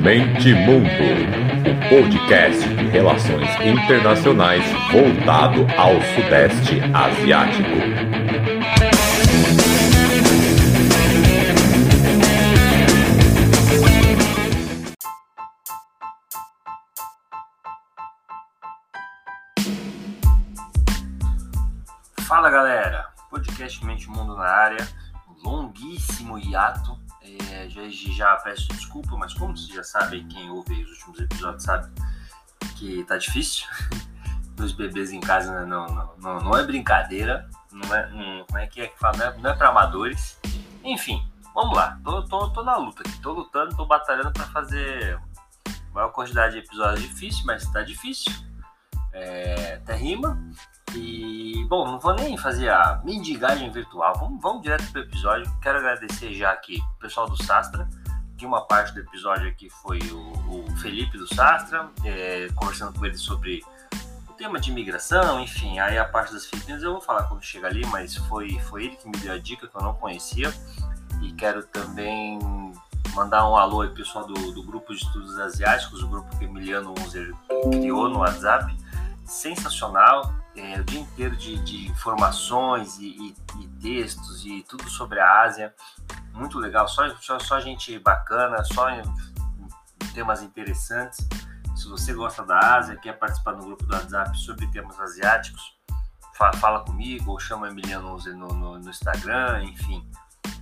Mente Mundo, o podcast de relações internacionais voltado ao Sudeste Asiático. Fala galera, podcast Mente Mundo na área, longuíssimo hiato é, já, já peço desculpa, mas como vocês já sabem, quem ouve os últimos episódios sabe que tá difícil. Dois bebês em casa não, não, não, não é brincadeira, não é, não, é que é que fala? Não é, não é para amadores. Enfim, vamos lá. Tô, tô, tô na luta aqui, tô lutando, tô batalhando para fazer maior quantidade de episódios difícil, mas tá difícil. É, até rima. E, bom, não vou nem fazer a mendigagem virtual, vamos, vamos direto pro episódio. Quero agradecer já aqui o pessoal do Sastra, que uma parte do episódio aqui foi o, o Felipe do Sastra, é, conversando com ele sobre o tema de imigração, enfim, aí a parte das Filipinas eu vou falar quando chega ali, mas foi, foi ele que me deu a dica que eu não conhecia. E quero também mandar um alô aí pessoal do, do grupo de estudos asiáticos, o grupo que Emiliano Unzer criou no WhatsApp. Sensacional, é, o dia inteiro de, de informações e, e, e, textos e tudo sobre a Ásia. Muito legal, só, só, só gente bacana, só temas interessantes. Se você gosta da Ásia, quer participar do grupo do WhatsApp sobre temas asiáticos, fala, fala comigo ou chama Emiliano no, no, no Instagram, enfim,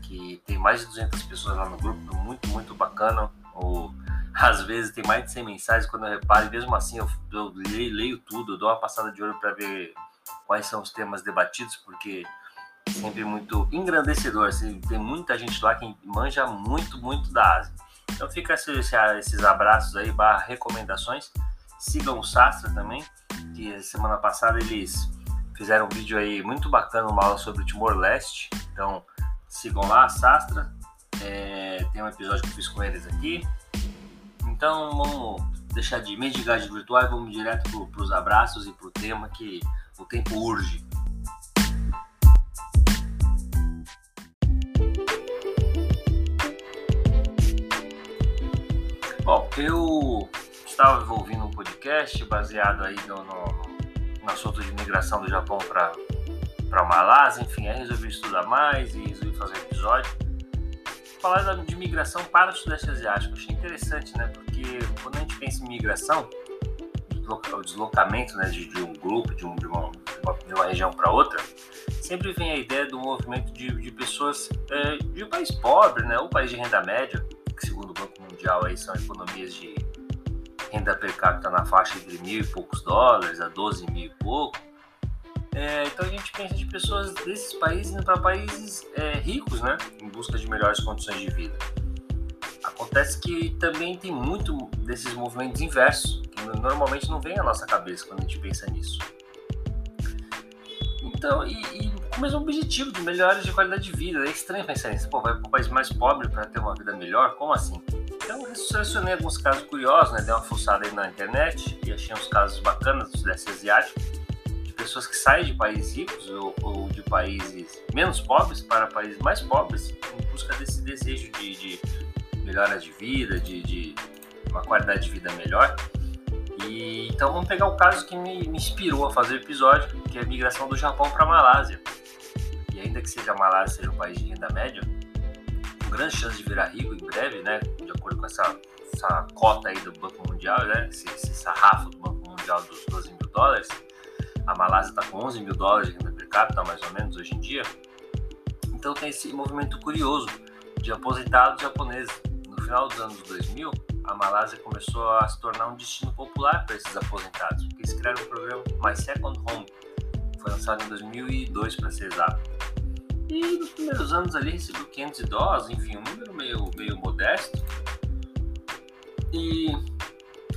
que tem mais de 200 pessoas lá no grupo, muito, muito bacana. O, às vezes tem mais de 100 mensagens quando eu reparo, e mesmo assim eu, eu leio, leio, tudo, eu dou uma passada de olho para ver quais são os temas debatidos, porque é sempre muito engrandecedor. Assim, tem muita gente lá que manja muito, muito da Ásia. Então fica esses, esses abraços aí, barra recomendações. Sigam o Sastra também, que semana passada eles fizeram um vídeo aí muito bacana, uma aula sobre Timor-Leste. Então sigam lá, Sastra. É, tem um episódio que eu fiz com eles aqui. Então vamos deixar de mendigagem virtual e vamos direto para os abraços e para o tema que o tempo urge. Bom, eu estava ouvindo um podcast baseado aí no, no, no assunto de migração do Japão para para Malásia, enfim, aí resolvi estudar mais e resolvi fazer episódio falar de migração para o Sudeste Asiático. Achei interessante, né? Porque quando a gente pensa em migração, o deslocamento né, de, de um grupo, de, um, de, uma, de uma região para outra, sempre vem a ideia do movimento de, de pessoas é, de um país pobre, né? Ou país de renda média, que segundo o Banco Mundial aí são economias de renda per capita na faixa entre mil e poucos dólares a 12 mil e pouco é, então a gente pensa de pessoas desses países indo para países é, ricos, né, busca de melhores condições de vida. Acontece que também tem muito desses movimentos inversos, que normalmente não vem à nossa cabeça quando a gente pensa nisso. Então, e, e com o mesmo objetivo de melhores de qualidade de vida. É estranho pensar nisso. Pô, vai para um país mais pobre para ter uma vida melhor? Como assim? Então, eu selecionei alguns casos curiosos, né? Dei uma fuçada aí na internet e achei uns casos bacanas do Sudeste Asiático pessoas que saem de países ricos ou, ou, de países menos pobres para países mais pobres em busca desse desejo de, de melhora de vida, de, de, uma qualidade de vida melhor. E, então vamos pegar o caso que me, me inspirou a fazer o episódio, que é a migração do Japão para a Malásia. E ainda que seja a Malásia seja um país de renda média, com grande chance de virar rico em breve, né, de acordo com essa, essa cota aí do Banco Mundial, né, esse, esse sarrafo do Banco Mundial dos 12 mil dólares, a Malásia está com 11 mil dólares de renda per capita, mais ou menos, hoje em dia. Então tem esse movimento curioso de aposentados japoneses. No final dos anos 2000, a Malásia começou a se tornar um destino popular para esses aposentados, porque eles criaram um programa My Second Home, foi lançado em 2002 para ser exato. E nos primeiros anos ali recebeu 500 idosos, enfim, um número meio, meio modesto. E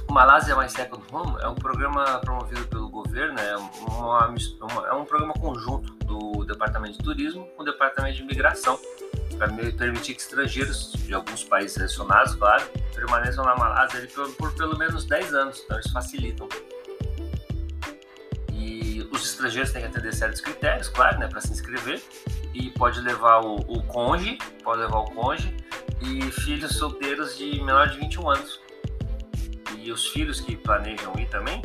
o Malásia My Second Home é um programa promovido pelo governo, é, uma, uma, é um programa conjunto do Departamento de Turismo com o Departamento de Imigração, para permitir que estrangeiros de alguns países selecionados, claro, permaneçam na Malásia por, por, pelo menos 10 anos, então eles facilitam. E os estrangeiros têm que atender certos critérios, claro, né, para se inscrever, e pode levar o, o conge, pode levar o conge, e filhos solteiros de menor de 21 anos. E os filhos que planejam ir também,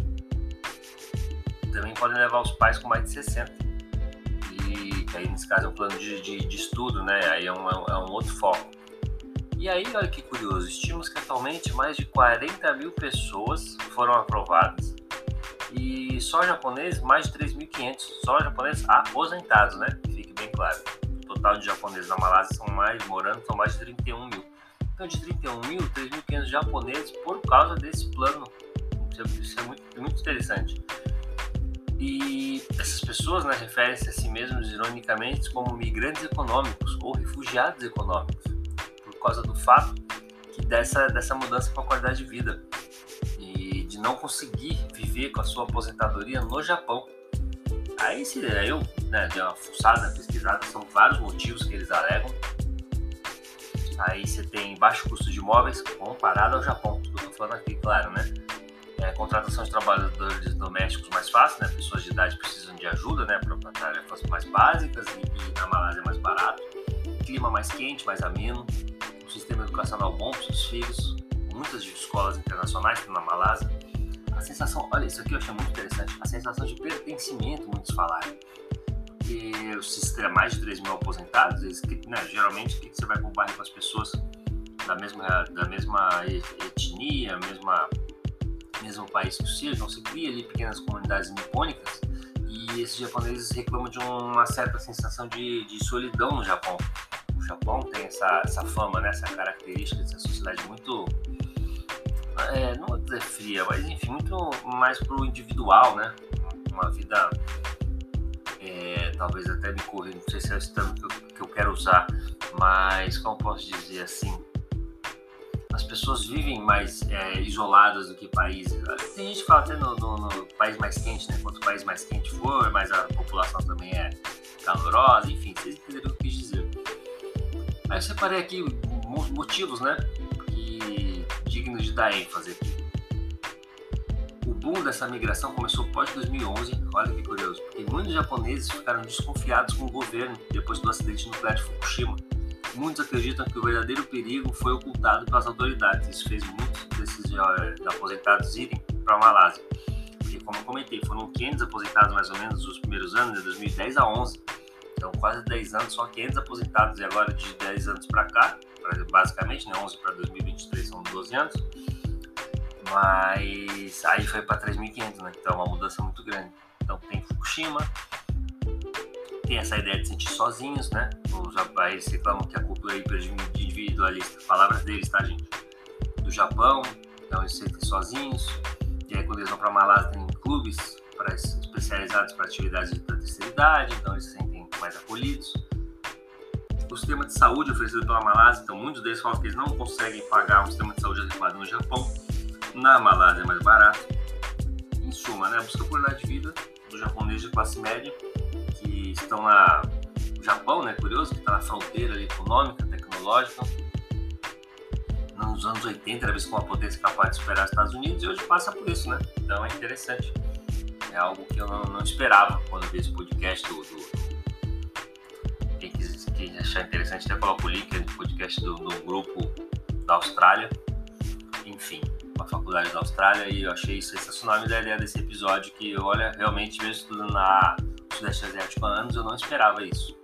também podem levar os pais com mais de 60. E aí, nesse caso, é um plano de, de, de estudo, né? Aí é um, é um outro foco. E aí, olha que curioso, estimamos que atualmente mais de 40 mil pessoas foram aprovadas e só japoneses, mais de 3.500, só japoneses aposentados, né? Fique bem claro. O total de japoneses na Malásia são mais, morando, são mais de 31 mil. Então, de 31 mil, 3.500 japoneses por causa desse plano. Isso é muito, muito interessante. E essas pessoas né, referem-se a si mesmos, ironicamente, como migrantes econômicos ou refugiados econômicos, por causa do fato que dessa, dessa mudança com a qualidade de vida e de não conseguir viver com a sua aposentadoria no Japão. Aí, se eu né, dei uma fuçada, pesquisada, são vários motivos que eles alegam. Aí você tem baixo custo de imóveis comparado ao Japão, que eu falando aqui, claro, né? É, contratação de trabalhadores domésticos mais fácil, né? Pessoas de idade precisam de ajuda, né? Para tarefas mais básicas e, e, na Malásia é mais barato. Clima mais quente, mais ameno. Um sistema educacional bom para os filhos. Muitas escolas internacionais na Malásia a sensação, olha, isso aqui eu achei muito interessante, a sensação de pertencimento, muitos falaram. Porque se tem mais de 3 mil aposentados, eles, né, geralmente que você vai com o bairro com as pessoas da mesma, da mesma etnia, mesma, mesmo país que o então você cria ali pequenas comunidades nipônicas e esses japoneses reclamam de uma certa sensação de, de solidão no Japão. O Japão tem essa, essa fama, né, essa característica de ser sociedade muito é, não vou dizer fria, mas enfim, muito mais pro individual, né? Uma vida, é, talvez até me não sei se é esse termo que que eu quero usar, mas como posso dizer assim? As pessoas vivem mais é, isoladas do que países. Tem gente que fala até no, no, no, país mais quente, né? Quanto o país mais quente for, mais a população também é calorosa, enfim, vocês entenderam o que eu quis dizer. Aí eu separei aqui motivos, né? dignos de dar ênfase aqui. O boom dessa migração começou pós 2011, olha que curioso, porque muitos japoneses ficaram desconfiados com o governo depois do acidente nuclear de Fukushima. Muitos acreditam que o verdadeiro perigo foi ocultado pelas autoridades. Isso fez muitos desses aposentados irem para a Malásia. Porque, como eu comentei, foram 500 aposentados mais ou menos nos primeiros anos, de 2010 a 11. Então, quase 10 anos, só 500 aposentados. E agora, de 10 anos para cá, basicamente, né? 11 para 2023 são 12 anos. Mas aí foi para 3.500, né? Então é uma mudança muito grande. Então tem Fukushima, tem essa ideia de se sentir sozinhos, né? Os países reclamam que a cultura é hiperindividualista. Palavras deles, tá, gente? Do Japão, então eles se sentem sozinhos. E aí quando eles vão para Malásia tem clubes para especializados para atividades de terceira idade, então eles se sentem mais acolhidos o sistema de saúde oferecido pela Malásia, então muitos deles falam que eles não conseguem pagar um sistema de saúde adequado no Japão. Na Malásia é mais barato. Em suma, né, busca qualidade de vida do japonês de classe média que estão na o Japão, né, curioso, que está na fronteira ali, econômica, tecnológica. Nos anos 80 era visto como uma potência capaz de superar os Estados Unidos e hoje passa por isso, né? Então é interessante. É algo que eu não, não esperava quando vi esse podcast do, do quem achar interessante, até coloco o link no podcast do, do grupo da Austrália. Enfim, uma faculdade da Austrália e eu achei sensacional a ideia desse episódio que, olha, realmente mesmo estudando na Sudeste Asiático há anos, eu não esperava isso.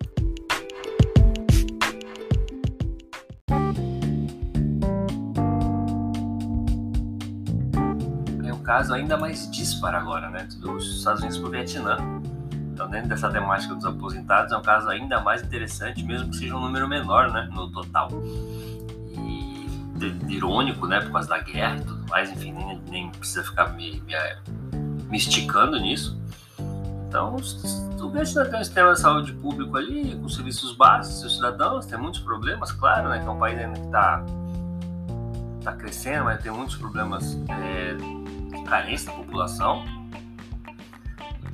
É um caso ainda mais disparo agora, né? Dos Estados Unidos para o Vietnã então, dentro dessa temática dos aposentados, é um caso ainda mais interessante, mesmo que seja um número menor, né, no total. E irônico, né, por causa da guerra e tudo mais, enfim, nem, nem precisa ficar me, me, me esticando nisso. Então, Vietnã tem um sistema de saúde público ali, com serviços básicos, seus cidadãos, tem muitos problemas, claro, né, que é um país ainda que está tá crescendo, mas tem muitos problemas é, de carência da população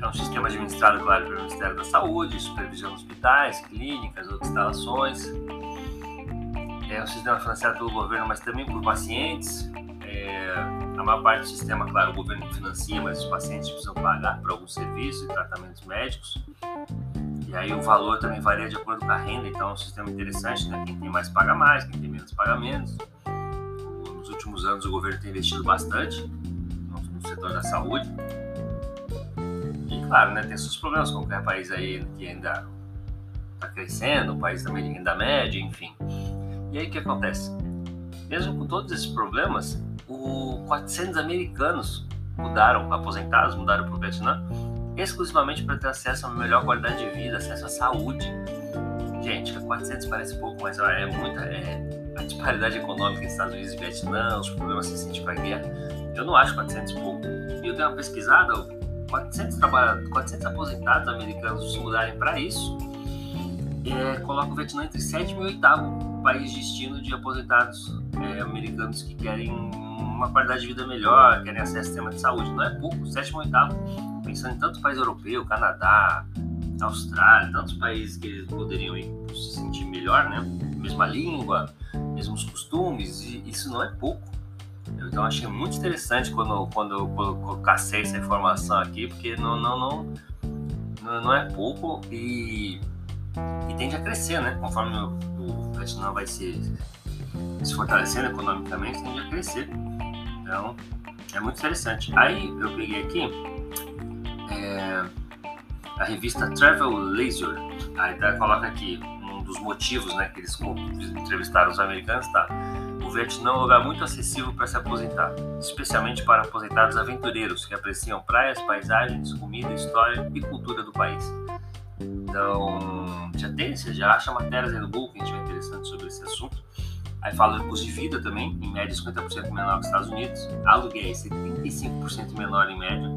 é um sistema administrado, claro, pelo Ministério da Saúde, supervisão de hospitais, clínicas, outras instalações. É um sistema financiado pelo governo, mas também por pacientes. É, a maior parte do sistema, claro, o governo financia, mas os pacientes precisam pagar por alguns serviços e tratamentos médicos. E aí o valor também varia de acordo com a renda, então é um sistema interessante, né? Quem tem mais paga mais, quem tem menos paga menos. Nos últimos anos o governo tem investido bastante no setor da saúde. E claro, né, tem seus problemas, qualquer país aí que ainda está crescendo, um país também de renda média, enfim. E aí o que acontece? Mesmo com todos esses problemas, o 400 americanos mudaram, aposentados, mudaram para o Vietnã, exclusivamente para ter acesso a uma melhor qualidade de vida, acesso à saúde. Gente, 400 parece pouco, mas é muita. É, a disparidade econômica entre Estados Unidos e Vietnã, os problemas recentes com a guerra, eu não acho 400 pouco. E eu dei uma pesquisada, 400, 400 aposentados americanos se mudarem para isso, é, coloca o Vietnã entre sétimo e oitavo país destino de aposentados é, americanos que querem uma qualidade de vida melhor, querem acesso ao sistema de saúde. Não é pouco, sétimo e oitavo. Pensando em tantos países europeus, Canadá, Austrália, tantos países que eles poderiam ir se sentir melhor, né? Mesma língua, mesmos costumes, e isso não é pouco. Então achei muito interessante quando, quando eu, quando eu cacei essa informação aqui, porque não, não, não, não, não é pouco e, e tende a crescer, né? Conforme o Vietnã vai se, se fortalecendo economicamente, tende a crescer. Então é muito interessante. Aí eu peguei aqui é, a revista Travel Leisure. Aí tá, coloca aqui um dos motivos né, que eles entrevistaram os americanos, tá? O Vietnã é um lugar muito acessível para se aposentar, especialmente para aposentados aventureiros que apreciam praias, paisagens, comida, história e cultura do país. Então, já tem, você já acha matérias aí no Google que a gente vai interessante sobre esse assunto. Aí fala do custo de vida também, em média 50% menor que os Estados Unidos. Aluguéis 75% menor em média.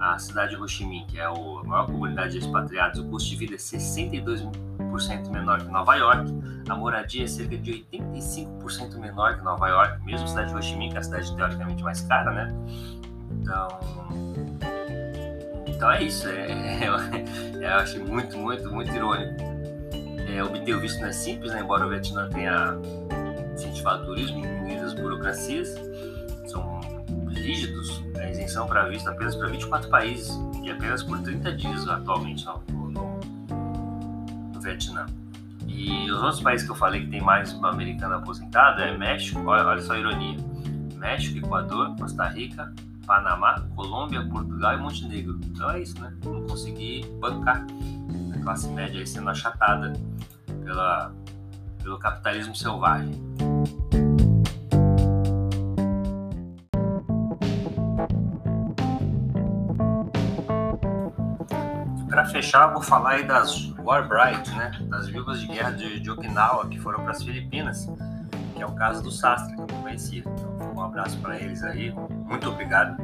A cidade de Ho Chi Minh, que é a maior comunidade de expatriados, o custo de vida é 62% menor que Nova York. A moradia é cerca de 85% menor que Nova York, mesmo a cidade de Ho Chi Minh, que é a cidade teoricamente mais cara, né? Então, então é isso. É, é, eu achei muito, muito, muito irônico. É, obter o visto não é simples, né? embora o Vietnã tenha incentivado o turismo e as burocracias, são rígidos. A isenção para visto apenas para 24 países e apenas por 30 dias atualmente no, no, no Vietnã. E os outros países que eu falei que tem mais uma americana aposentada é México, olha, olha só a ironia. México, Equador, Costa Rica, Panamá, Colômbia, Portugal e Montenegro. Então é isso, né? Não consegui bancar a classe média sendo achatada pela, pelo capitalismo selvagem. Para fechar, vou falar aí das War né? Das viúvas de guerra de, de Okinawa que foram para as Filipinas, que é o caso do Sastre, que eu conhecia. Então, um abraço para eles aí, muito obrigado.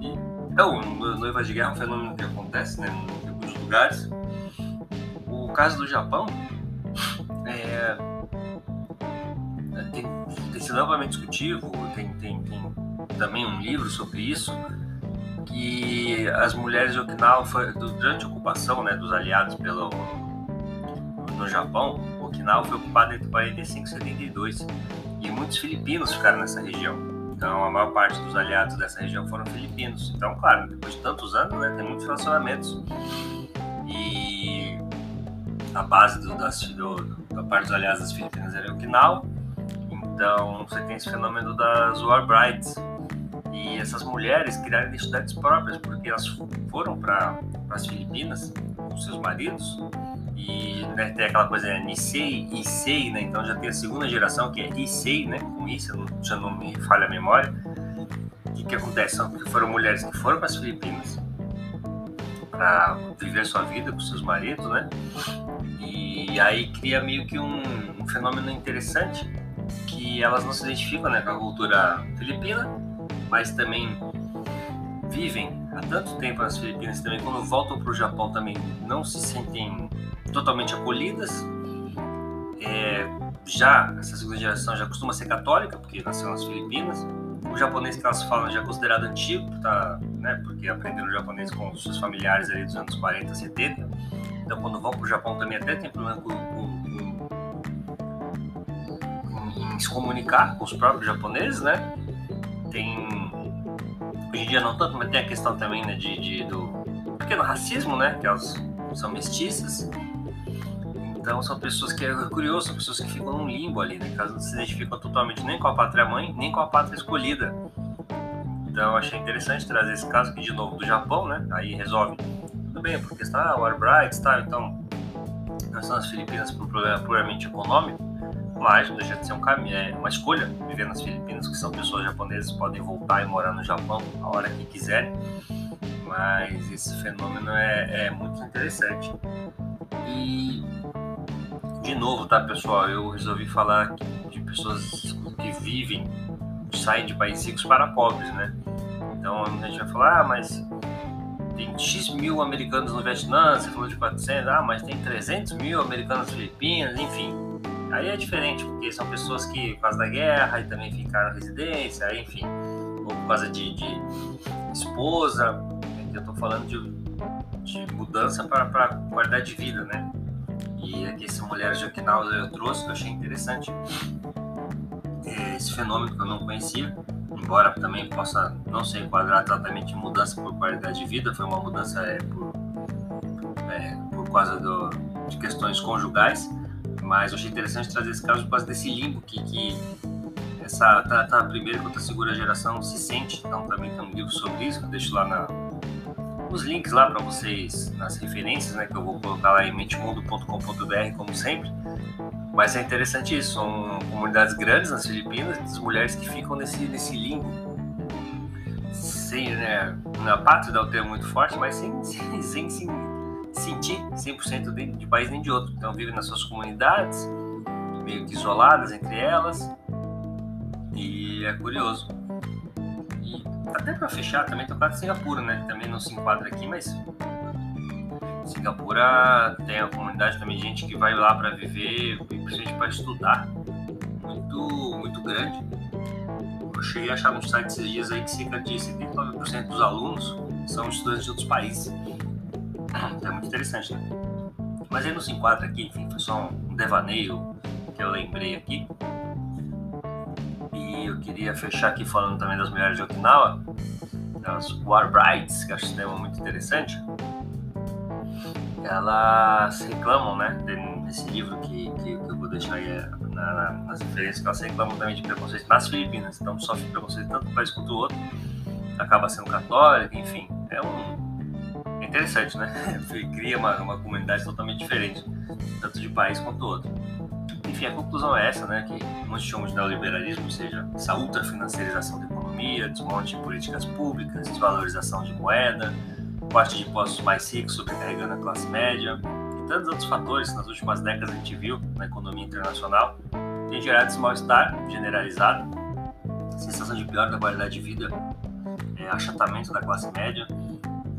E, então, Noivas de Guerra é um fenômeno que acontece né, em alguns lugares. O caso do Japão é, é tem, tem sido amplamente discutido, tem, tem, tem também um livro sobre isso que as mulheres de Okinawa, durante a ocupação né, dos aliados pelo, no Japão, Okinawa foi ocupada entre 45 e 72 e muitos filipinos ficaram nessa região. Então, a maior parte dos aliados dessa região foram filipinos. Então, claro, depois de tantos anos, né, tem muitos relacionamentos. E a base do, das, do, da parte dos aliados das Filipinas era Okinawa. Então, você tem esse fenômeno das War Brides, e essas mulheres criaram identidades próprias, porque elas foram para as Filipinas com seus maridos. E né, tem aquela coisa, né, Nisei Issei, né? Então já tem a segunda geração que é Issei, né? Com isso, já não me falha a memória. O que, que acontece? São, foram mulheres que foram para as Filipinas para viver sua vida com seus maridos, né? E aí cria meio que um, um fenômeno interessante que elas não se identificam né, com a cultura filipina mas também vivem há tanto tempo nas Filipinas também quando voltam para o Japão também não se sentem totalmente acolhidas é, já essa segunda geração já costuma ser católica porque nasceu nas Filipinas o japonês que elas falam já é considerado antigo tá, né, porque aprenderam japonês com seus familiares ali dos anos 40 70 então quando vão para o Japão também até tem problema com, com, com, se comunicar com os próprios japoneses né tem hoje em dia não tanto, mas tem a questão também né, de, de, do pequeno racismo, né? Que elas são mestiças. Então são pessoas que é curioso, são pessoas que ficam num limbo ali, né? Caso não se identificam totalmente nem com a pátria mãe, nem com a pátria escolhida. Então achei interessante trazer esse caso aqui de novo do Japão, né? Aí resolve. Tudo bem, porque está o Arbright, tá? Então nós estamos nas Filipinas por um problema puramente econômico, mas não deixa de ser um caminho, é uma escolha viver nas Filipinas, que são pessoas japonesas podem voltar e morar no Japão a hora que quiserem. Mas esse fenômeno é, é muito interessante. E de novo, tá, pessoal? Eu resolvi falar de pessoas que vivem, saem de países ricos para pobres, né? Então a gente vai falar, ah, mas tem X mil americanos no Vietnã, você falou de 400, ah, mas tem 300 mil americanos nas Filipinas, enfim. Aí é diferente, porque são pessoas que, por causa da guerra, e também ficaram residência, enfim, ou por causa de, de esposa, eu tô falando de, de mudança para qualidade de vida, né? E aqui essa mulher de Okinawa eu trouxe, que eu achei interessante. É, esse fenômeno que eu não conhecia, embora também possa não ser enquadrado exatamente mudança por qualidade de vida, foi uma mudança é, por, é, por causa do, de questões conjugais, mas eu achei interessante trazer esse caso por causa desse limbo que, que essa tá, tá, primeira contra a segunda geração se sente. Então também tem um livro sobre isso que eu deixo lá na, os links lá para vocês nas referências, né, que eu vou colocar lá em mentemundo.com.br como sempre. Mas é interessante isso, são comunidades grandes nas Filipinas, as mulheres que ficam nesse, nesse limbo. Sem, né, na pátria o termo muito forte, mas sem, sem, sem, sem sentir 100% de, de país nem de outro. Então vivem nas suas comunidades, meio que isoladas entre elas. E é curioso. E até para fechar, também tocar de Singapura, né? Também não se enquadra aqui, mas Singapura tem a comunidade também de gente que vai lá para viver, principalmente para estudar, muito, muito grande. Eu cheguei a achar no site esses dias aí que cerca de 79% dos alunos são estudantes de outros países. Então é muito interessante, né? Mas ele não se enquadra aqui, enfim, foi só um devaneio que eu lembrei aqui eu queria fechar aqui falando também das mulheres de Okinawa, das War Brides, que acho esse tema muito interessante. Elas reclamam, né, nesse livro que, que, eu vou deixar aí na, na, nas referências, que elas reclamam também de preconceito nas Filipinas, então sofre preconceito tanto um país quanto o outro, acaba sendo católica, enfim, é um. É interessante, né? Cria uma, uma comunidade totalmente diferente, tanto de país quanto outro. Enfim, a conclusão é essa, né, que muitos chamam de neoliberalismo, ou seja, essa ultrafinanciarização da economia, desmonte de políticas públicas, desvalorização de moeda, corte de impostos mais ricos sobrecarregando a classe média e tantos outros fatores que nas últimas décadas a gente viu na economia internacional têm gerado esse mal-estar generalizado, sensação de pior da qualidade de vida, é, achatamento da classe média.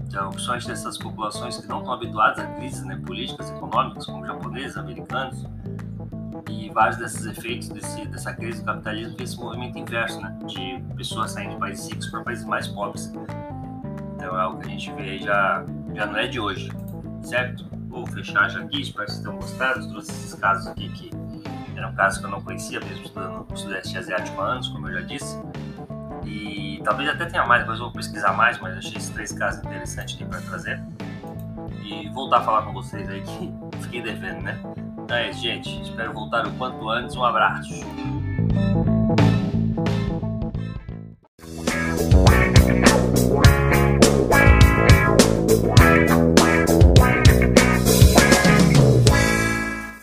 Então, principalmente dessas populações que não estão habituadas a crises né, políticas, econômicas, como japoneses, americanos, e vários desses efeitos desse, dessa crise do capitalismo fez esse movimento inverso, né? De pessoas saindo de países ricos para países mais pobres. Então é algo que a gente vê aí já, já não é de hoje, certo? Vou fechar já aqui, espero que vocês tenham gostado. Trouxe esses casos aqui que eram casos que eu não conhecia, mesmo estudando o Sudeste Asiático há anos, como eu já disse. E talvez até tenha mais, depois eu vou pesquisar mais, mas achei esses três casos interessantes aqui para trazer. E voltar a falar com vocês aí que fiquei devendo, né? É isso, gente. Espero voltar o quanto antes. Um abraço.